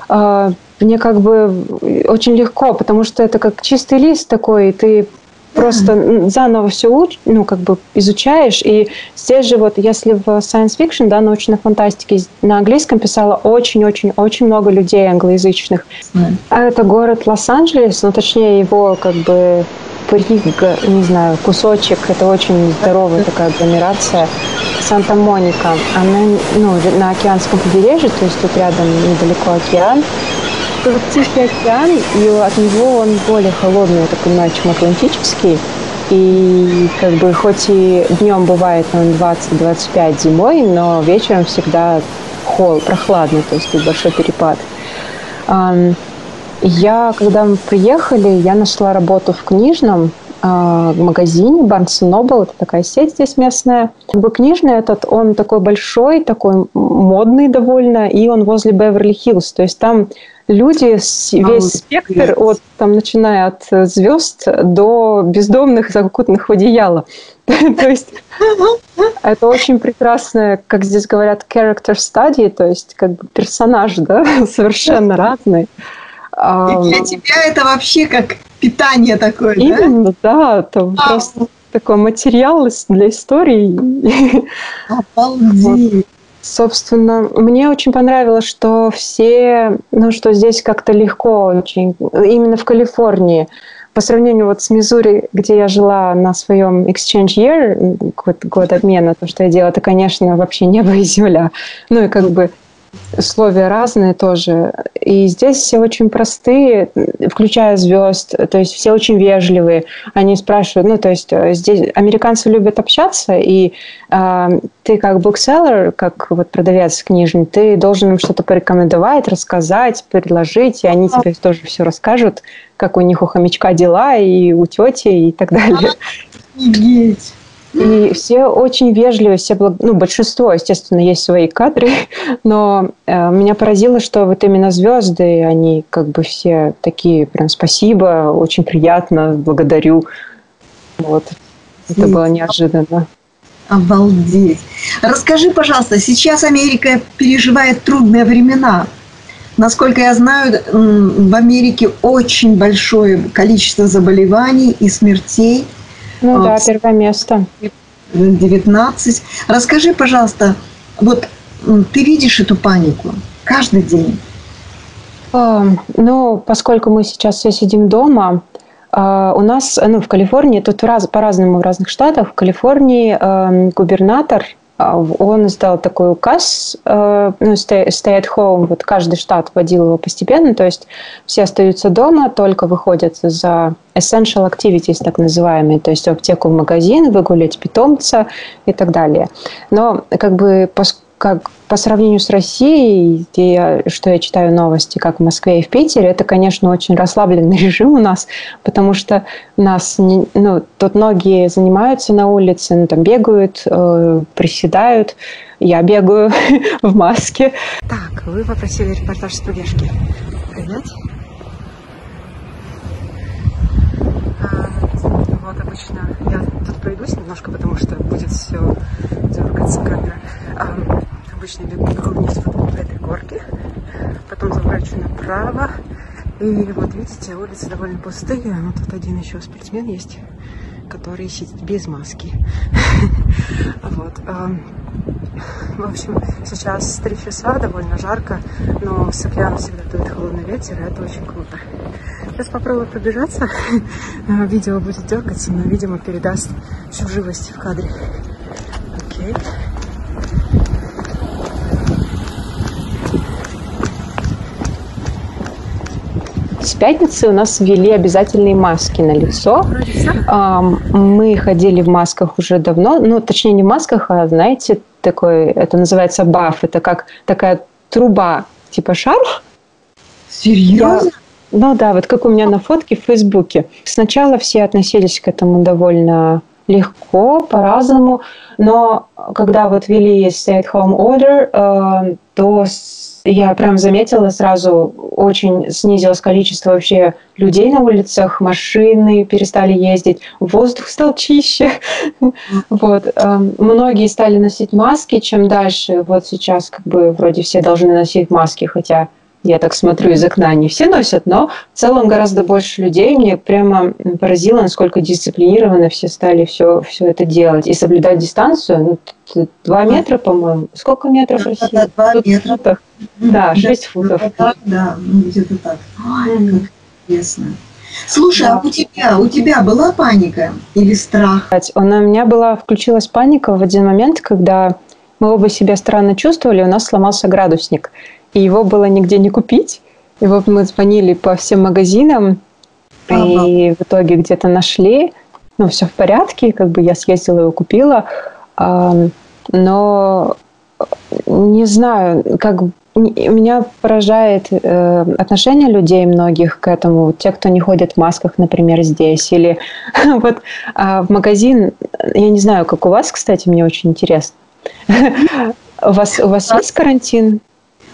а, мне как бы очень легко, потому что это как чистый лист такой, ты просто заново все уч, ну, как бы изучаешь. И здесь же вот, если в science fiction, да, научной фантастике на английском писало очень-очень-очень много людей англоязычных. Mm. А это город Лос-Анджелес, ну, точнее, его как бы Рига, не знаю, кусочек, это очень здоровая такая агломерация. Санта-Моника, она ну, на океанском побережье, то есть тут рядом недалеко океан. Тихий океан, и от него он более холодный, я так понимаю, чем Атлантический. И как бы хоть и днем бывает он 20-25 зимой, но вечером всегда холод, прохладно, то есть большой перепад. Я, когда мы приехали, я нашла работу в книжном э, магазине Barnes Noble, это такая сеть здесь местная. Как бы книжный этот, он такой большой, такой модный довольно, и он возле Беверли-Хиллз, то есть там люди, весь спектр, от, там, начиная от звезд до бездомных, закутанных в одеяло. То есть это очень прекрасное, как здесь говорят, character study, то есть как бы персонаж, да, совершенно разный. И для тебя это вообще как питание такое, Именно, да? да это а. просто такой материал для истории. Обалдеть. Собственно, мне очень понравилось, что все, ну, что здесь как-то легко очень, именно в Калифорнии, по сравнению вот с Мизури, где я жила на своем exchange year, год, год обмена, то, что я делала, это, конечно, вообще небо и земля. Ну и как бы условия разные тоже. И здесь все очень простые, включая звезд, то есть все очень вежливые. Они спрашивают, ну, то есть э, здесь американцы любят общаться, и э, ты как букселлер, как вот продавец книжный, ты должен им что-то порекомендовать, рассказать, предложить, и они тебе тоже все расскажут, как у них у хомячка дела, и у тети, и так далее. Офигеть! И все очень вежливы, все благ... ну, большинство, естественно, есть свои кадры, но э, меня поразило, что вот именно звезды, они как бы все такие, прям спасибо, очень приятно, благодарю. Вот. Это было неожиданно. Обалдеть. Расскажи, пожалуйста, сейчас Америка переживает трудные времена. Насколько я знаю, в Америке очень большое количество заболеваний и смертей – ну да, первое место. 19. Расскажи, пожалуйста, вот ты видишь эту панику каждый день? Ну, поскольку мы сейчас все сидим дома, а, у нас, ну, в Калифорнии, тут раз, по-разному в разных штатах, в Калифорнии э, губернатор а, он издал такой указ, э, ну, stay, at home, вот каждый штат вводил его постепенно, то есть все остаются дома, только выходят за essential activities, так называемые, то есть в аптеку, в магазин, выгулять питомца и так далее. Но как бы как по сравнению с Россией, где я, что я читаю новости, как в Москве и в Питере, это, конечно, очень расслабленный режим у нас, потому что нас, не, ну, тут многие занимаются на улице, ну, там бегают, э, приседают, я бегаю в маске. Так, вы попросили репортаж с пробежки. Принять? вот обычно я тут пройдусь немножко, потому что будет все дергаться камера. А, обычно бегу вниз вот по этой горке, потом заворачиваю направо. И вот видите, улицы довольно пустые. Но тут один еще спортсмен есть, который сидит без маски. Вот. В общем, сейчас 3 часа, довольно жарко, но с океана всегда дует холодный ветер, и это очень круто. Сейчас попробую пробежаться. Видео будет дергаться, но, видимо, передаст всю живость в кадре. Окей. С пятницы у нас ввели обязательные маски на лицо. Мы ходили в масках уже давно, ну, точнее, не в масках, а, знаете, такой, это называется баф, это как такая труба, типа шарф. Серьезно? Я, ну да, вот как у меня на фотке в Фейсбуке. Сначала все относились к этому довольно легко, по-разному, но когда вот ввели stay-at-home order, э, то я прям заметила сразу, очень снизилось количество вообще людей на улицах, машины перестали ездить, воздух стал чище. Вот. Э, многие стали носить маски, чем дальше. Вот сейчас как бы вроде все должны носить маски, хотя я так смотрю из окна, не все носят, но в целом гораздо больше людей. Мне прямо поразило, насколько дисциплинированно все стали все, все это делать. И соблюдать дистанцию, ну, два метра, по-моему. Сколько метров в России? Два метра. Да, шесть футов. Да, да, ну, где-то так. Ой, как интересно. Слушай, да. а у тебя, у тебя была паника или страх? У меня была, включилась паника в один момент, когда мы оба себя странно чувствовали, у нас сломался градусник и его было нигде не купить. И вот мы звонили по всем магазинам, ага. и в итоге где-то нашли. Ну, все в порядке, как бы я съездила его купила. Но не знаю, как меня поражает э, отношение людей многих к этому. Те, кто не ходит в масках, например, здесь. Или вот а в магазин, я не знаю, как у вас, кстати, мне очень интересно. У вас, у вас есть карантин?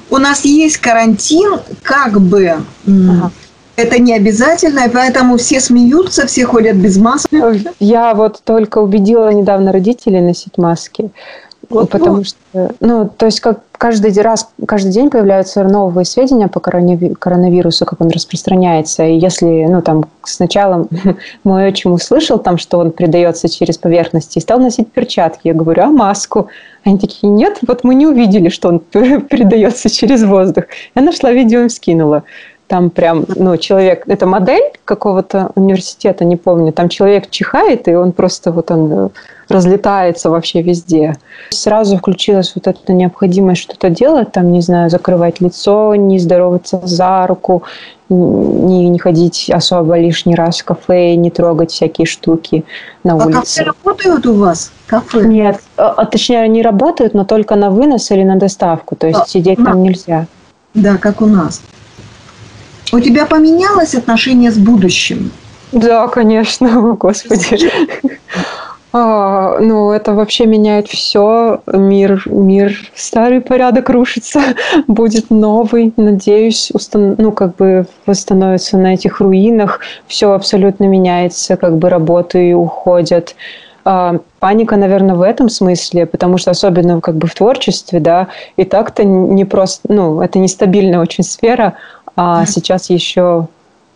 У нас есть карантин, как бы ага. это не обязательно, и поэтому все смеются, все ходят без масок. Я вот только убедила недавно родителей носить маски. Вот, потому вот. что, ну, то есть как каждый раз, каждый день появляются новые сведения по коронавирусу, как он распространяется. И если, ну, там, сначала мой отчим услышал там, что он передается через поверхности, и стал носить перчатки. Я говорю, а маску? Они такие, нет, вот мы не увидели, что он передается через воздух. Я нашла видео и скинула. Там прям, ну, человек, это модель какого-то университета, не помню, там человек чихает, и он просто вот он разлетается вообще везде. Сразу включилась вот эта необходимость что-то делать, там, не знаю, закрывать лицо, не здороваться за руку, не, не ходить особо лишний раз в кафе, не трогать всякие штуки на а улице. А кафе работают у вас? Кафе? Нет, а, а, точнее, они работают, но только на вынос или на доставку, то есть а, сидеть на... там нельзя. Да, как у нас. У тебя поменялось отношение с будущим? Да, конечно, господи. А, ну, это вообще меняет все. Мир, мир, старый порядок рушится, будет новый. Надеюсь, устан... ну, как бы восстановится на этих руинах. Все абсолютно меняется, как бы работы уходят. А, паника, наверное, в этом смысле, потому что особенно как бы в творчестве, да, и так-то не просто, ну, это нестабильная очень сфера, а сейчас еще,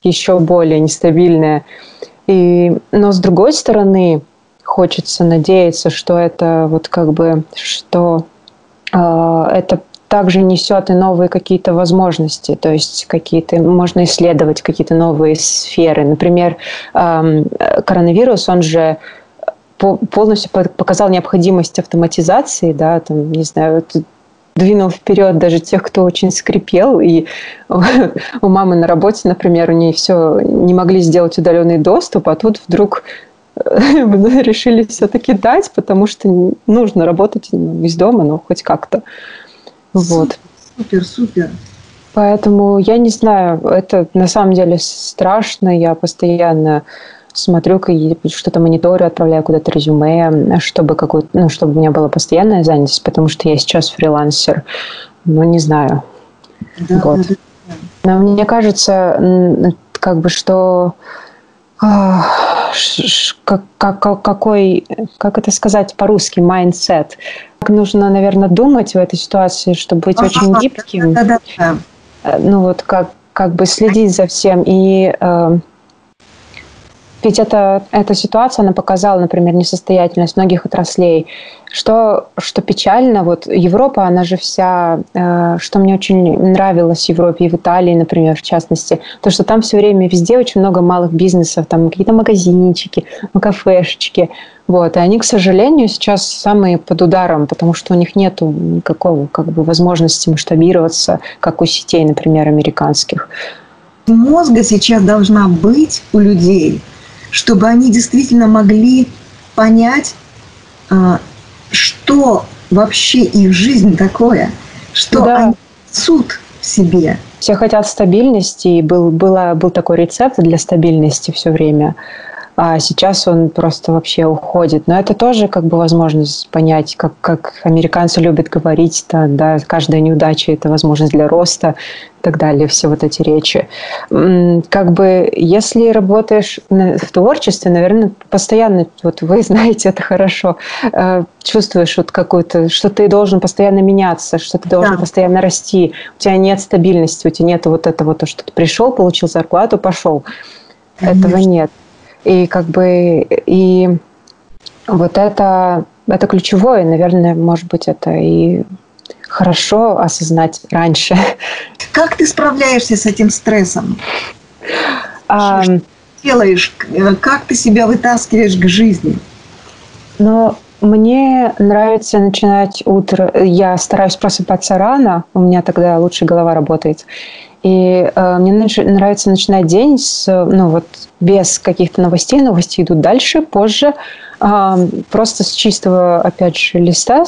еще более нестабильная. И, но с другой стороны, хочется надеяться, что это вот как бы, что э, это также несет и новые какие-то возможности, то есть какие-то можно исследовать какие-то новые сферы. Например, э, коронавирус, он же полностью показал необходимость автоматизации, да, там, не знаю, двинул вперед даже тех, кто очень скрипел. И у мамы на работе, например, у нее все не могли сделать удаленный доступ, а тут вдруг решили все-таки дать, потому что нужно работать ну, из дома, но хоть как-то. Вот. Супер, супер. Поэтому я не знаю, это на самом деле страшно. Я постоянно смотрю, что-то мониторю, отправляю куда-то резюме, чтобы какую ну, чтобы у меня была постоянная занятость, потому что я сейчас фрилансер. Ну, не знаю. Да, вот. да, да. Но мне кажется, как бы, что как, как, какой, как это сказать по-русски, mindset. Нужно, наверное, думать в этой ситуации, чтобы быть ага, очень гибким. Да, да, да. Э, ну вот как, как бы следить за всем и э, ведь это, эта ситуация, она показала, например, несостоятельность многих отраслей. Что, что печально, вот Европа, она же вся, э, что мне очень нравилось в Европе и в Италии, например, в частности, то, что там все время везде очень много малых бизнесов, там какие-то магазинчики, кафешечки, вот, и они, к сожалению, сейчас самые под ударом, потому что у них нет никакого как бы, возможности масштабироваться, как у сетей, например, американских. Мозга сейчас должна быть у людей – чтобы они действительно могли понять, а, что вообще их жизнь такое, что да. они несут в себе. Все хотят стабильности, и был, была, был такой рецепт для стабильности все время а сейчас он просто вообще уходит. Но это тоже как бы возможность понять, как, как американцы любят говорить, да, да, каждая неудача – это возможность для роста и так далее, все вот эти речи. Как бы, если работаешь в творчестве, наверное, постоянно, вот вы знаете это хорошо, э, чувствуешь вот какую-то, что ты должен постоянно меняться, что ты должен да. постоянно расти, у тебя нет стабильности, у тебя нет вот этого, то, что ты пришел, получил зарплату, пошел. Конечно. Этого нет. И как бы и вот это, это ключевое, наверное, может быть, это и хорошо осознать раньше. Как ты справляешься с этим стрессом? А, что делаешь? Как ты себя вытаскиваешь к жизни? Ну, мне нравится начинать утро. Я стараюсь просыпаться рано, у меня тогда лучше голова работает. И э, мне нравится начинать день с, ну вот, без каких-то новостей. Новости идут дальше, позже. Э, просто с чистого, опять же, листа.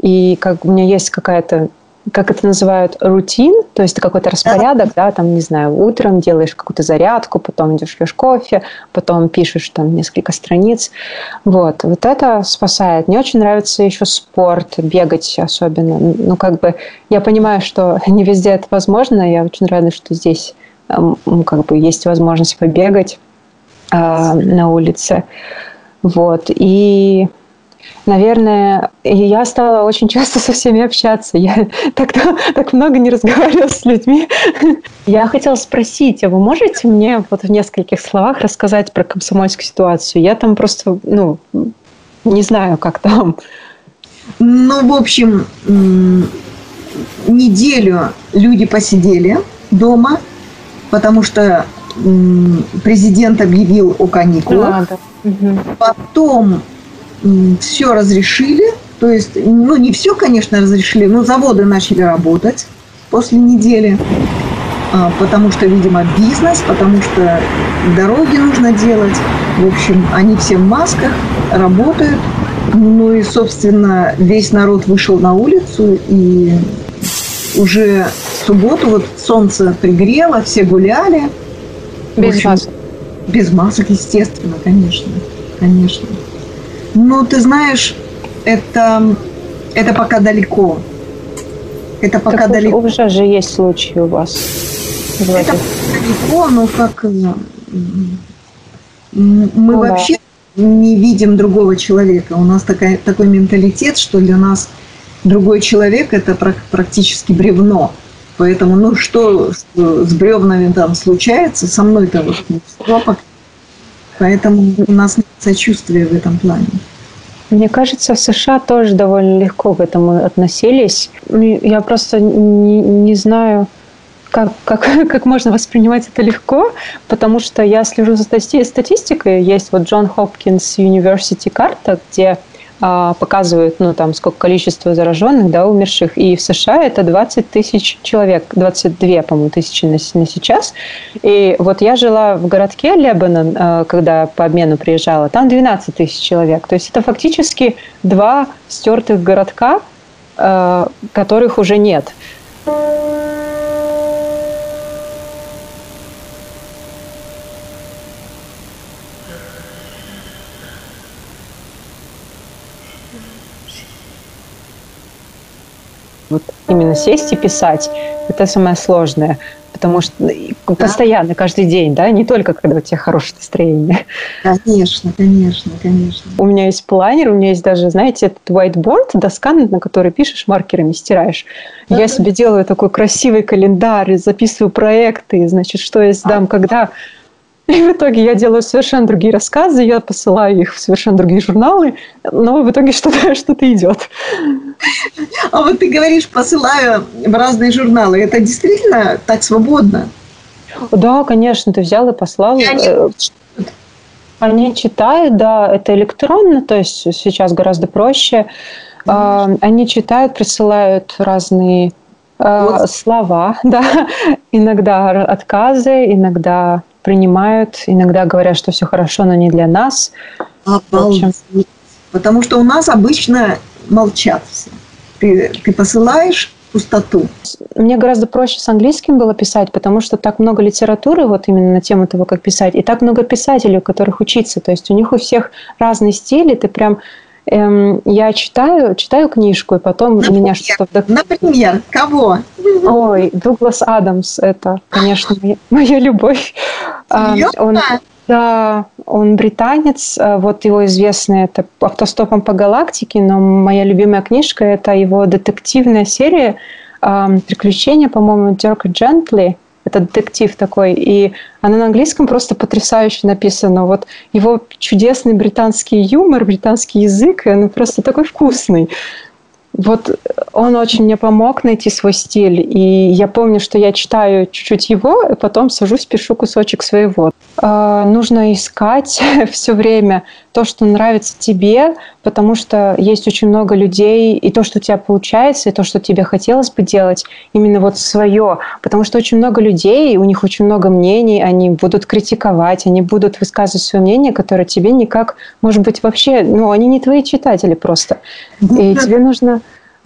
И как у меня есть какая-то как это называют, рутин, то есть какой-то распорядок, да, там, не знаю, утром делаешь какую-то зарядку, потом идешь пьешь кофе, потом пишешь там несколько страниц. Вот, вот это спасает. Мне очень нравится еще спорт, бегать особенно. Ну, как бы, я понимаю, что не везде это возможно, я очень рада, что здесь как бы есть возможность побегать э, на улице. Вот, и наверное, я стала очень часто со всеми общаться. Я так, так много не разговаривала с людьми. Я хотела спросить, а вы можете мне вот в нескольких словах рассказать про комсомольскую ситуацию? Я там просто, ну, не знаю, как там. Ну, в общем, неделю люди посидели дома, потому что президент объявил о каникулах. А, да. Потом все разрешили, то есть, ну не все, конечно, разрешили, но заводы начали работать после недели, а, потому что, видимо, бизнес, потому что дороги нужно делать. В общем, они все в масках, работают. Ну и, собственно, весь народ вышел на улицу, и уже в субботу вот солнце пригрело, все гуляли. Без общем, масок. Без масок, естественно, конечно, конечно. Но ты знаешь, это, это пока далеко. Это пока так далеко. Уже же есть случаи у вас. Это далеко, но как э, мы ну, вообще да. не видим другого человека. У нас такая, такой менталитет, что для нас другой человек это практически бревно. Поэтому, ну что, что с бревнами там случается, со мной-то вот не Поэтому у нас нет сочувствия в этом плане. Мне кажется, в США тоже довольно легко к этому относились. Ну, я просто не, не знаю, как, как, как можно воспринимать это легко, потому что я слежу за статистикой. Есть вот Джон Хопкинс University карта, где показывают, ну, там, сколько количество зараженных, да, умерших. И в США это 20 тысяч человек, 22, по-моему, тысячи на, на сейчас. И вот я жила в городке Лебанон, а, когда по обмену приезжала, там 12 тысяч человек. То есть это фактически два стертых городка, а, которых уже нет. Вот именно сесть и писать – это самое сложное, потому что да. постоянно, каждый день, да, не только когда у тебя хорошее настроение. Конечно, конечно, конечно. У меня есть планер, у меня есть даже, знаете, этот whiteboard, доска, на которой пишешь маркерами, стираешь. Да. Я себе делаю такой красивый календарь, записываю проекты, значит, что я сдам, а, когда и в итоге я делаю совершенно другие рассказы, я посылаю их в совершенно другие журналы, но в итоге что-то что идет. А вот ты говоришь, посылаю в разные журналы. Это действительно так свободно? Да, конечно, ты взял и послал. И они... Э, они читают, да, это электронно, то есть сейчас гораздо проще. Mm-hmm. Они читают, присылают разные э, вот. слова, да, иногда отказы, иногда принимают, иногда говорят, что все хорошо, но не для нас. Обалдеть. Потому что у нас обычно молчат все. Ты, ты посылаешь пустоту. Мне гораздо проще с английским было писать, потому что так много литературы вот именно на тему того, как писать, и так много писателей, у которых учиться. То есть у них у всех разный стиль, и ты прям эм, я читаю, читаю книжку, и потом например, меня что-то... Например, кого? Ой, Дуглас Адамс, это, конечно, моя, любовь. Он, да, он британец, а, вот его известный это «Автостопом по галактике», но моя любимая книжка – это его детективная серия «Приключения», по-моему, Дерка Джентли – это детектив такой, и она на английском просто потрясающе написана. Вот его чудесный британский юмор, британский язык, он просто такой вкусный. Вот он очень мне помог найти свой стиль. И я помню, что я читаю чуть-чуть его, и потом сажусь, пишу кусочек своего. Э, нужно искать все время то, что нравится тебе, потому что есть очень много людей, и то, что у тебя получается, и то, что тебе хотелось бы делать, именно вот свое. Потому что очень много людей, у них очень много мнений, они будут критиковать, они будут высказывать свое мнение, которое тебе никак, может быть, вообще, ну, они не твои читатели просто. И тебе нужно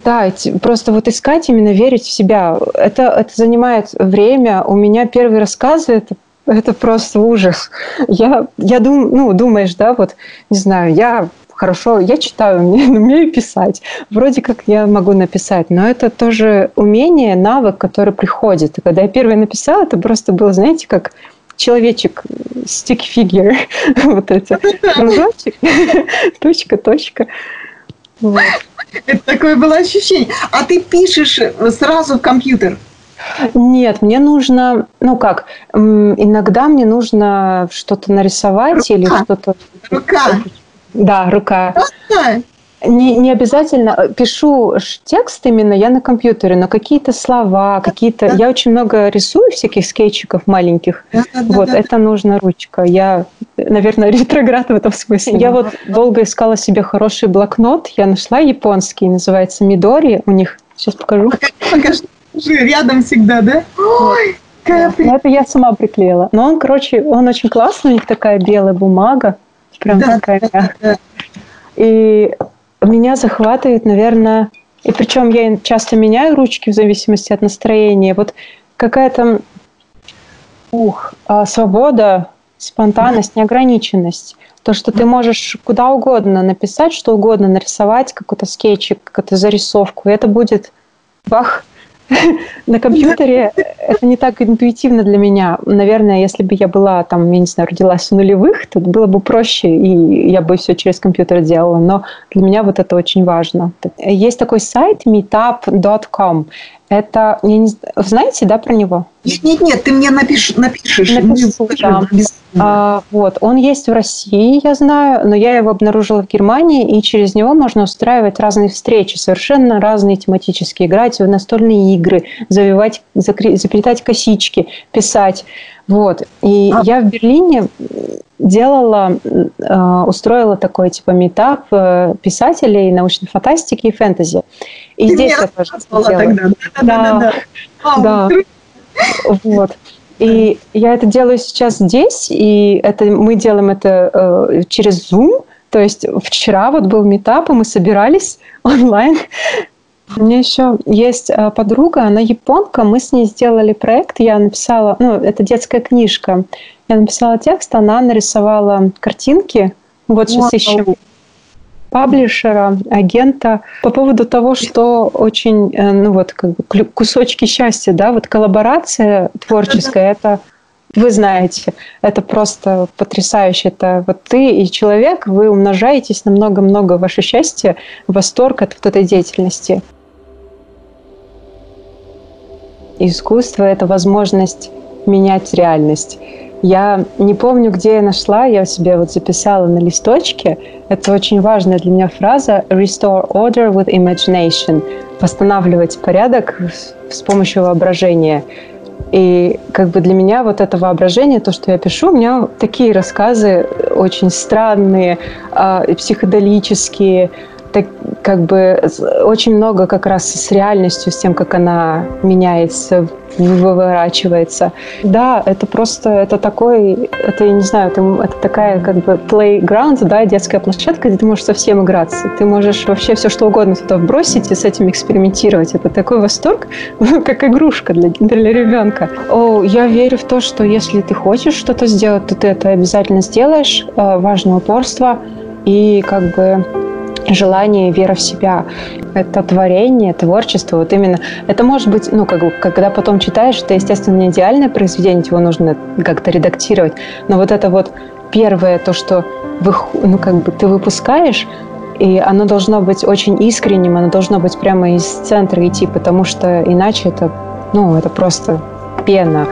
да, просто вот искать, именно верить в себя. Это, это занимает время. У меня первые рассказы, это, это просто ужас. Я, я дум, ну, думаешь, да, вот, не знаю, я хорошо, я читаю, мне, умею писать. Вроде как я могу написать, но это тоже умение, навык, который приходит. И когда я первый написала, это просто было, знаете, как человечек, stick figure, вот это, кружочек, точка, точка. Вот. Это такое было ощущение. А ты пишешь сразу в компьютер? Нет, мне нужно, ну как, иногда мне нужно что-то нарисовать рука. или что-то. Рука. Да, рука. Рука. Не, не обязательно пишу текст именно я на компьютере, но какие-то слова, какие-то... Да. Я очень много рисую всяких скетчиков маленьких. Да, да, вот, да, это да. нужна ручка. Я, наверное, ретроград в этом смысле. Я вот долго искала себе хороший блокнот. Я нашла японский, называется Мидори. У них... Сейчас покажу. Покажи. Рядом всегда, да? Ой, да. Это я сама приклеила. Но он, короче, он очень классный. У них такая белая бумага. Прям да, такая да, да. И меня захватывает, наверное, и причем я часто меняю ручки в зависимости от настроения. Вот какая-то ух, а, свобода, спонтанность, неограниченность. То, что ты можешь куда угодно написать, что угодно, нарисовать какой-то скетчик, какую-то зарисовку, и это будет бах, на компьютере это не так интуитивно для меня. Наверное, если бы я была там, я не знаю, родилась в нулевых, то было бы проще, и я бы все через компьютер делала. Но для меня вот это очень важно. Есть такой сайт meetup.com. Это, я не, знаете, да, про него? Нет, нет, нет, ты мне напишешь, напишешь. Напишу, да. а, вот, он есть в России, я знаю, но я его обнаружила в Германии, и через него можно устраивать разные встречи, совершенно разные тематические, играть в настольные игры, завивать, закри, заплетать косички, писать. Вот. И а. я в Берлине делала, э, устроила такой типа метап э, писателей научной фантастики и фэнтези. И Ты здесь я тоже тогда. Да, да, да. да. да. Вот. И я это делаю сейчас здесь, и это мы делаем это э, через Zoom. То есть вчера вот был метап, и мы собирались онлайн у меня еще есть э, подруга, она японка, мы с ней сделали проект, я написала, ну, это детская книжка, я написала текст, она нарисовала картинки, вот сейчас wow. ищем паблишера, агента по поводу того, что очень, э, ну вот, как бы кусочки счастья, да, вот коллаборация творческая, это вы знаете, это просто потрясающе. Это вот ты и человек, вы умножаетесь на много-много ваше счастье, восторг от вот этой деятельности. Искусство – это возможность менять реальность. Я не помню, где я нашла, я себе вот записала на листочке. Это очень важная для меня фраза «restore order with imagination» – восстанавливать порядок с помощью воображения. И как бы для меня вот это воображение, то, что я пишу, у меня такие рассказы очень странные, э, психоделические, так, как бы очень много как раз с реальностью, с тем, как она меняется, выворачивается. Да, это просто, это такой, это, я не знаю, это, это такая как бы playground, да, детская площадка, где ты можешь совсем играться. Ты можешь вообще все что угодно туда вбросить и с этим экспериментировать. Это такой восторг, как игрушка для, для ребенка. О, я верю в то, что если ты хочешь что-то сделать, то ты это обязательно сделаешь. Э, важно упорство и как бы желание, вера в себя. Это творение, творчество. Вот именно это может быть, ну, как бы, когда потом читаешь, это, естественно, не идеальное произведение, его нужно как-то редактировать. Но вот это вот первое, то, что вы, ну, как бы ты выпускаешь, и оно должно быть очень искренним, оно должно быть прямо из центра идти, потому что иначе это, ну, это просто пена.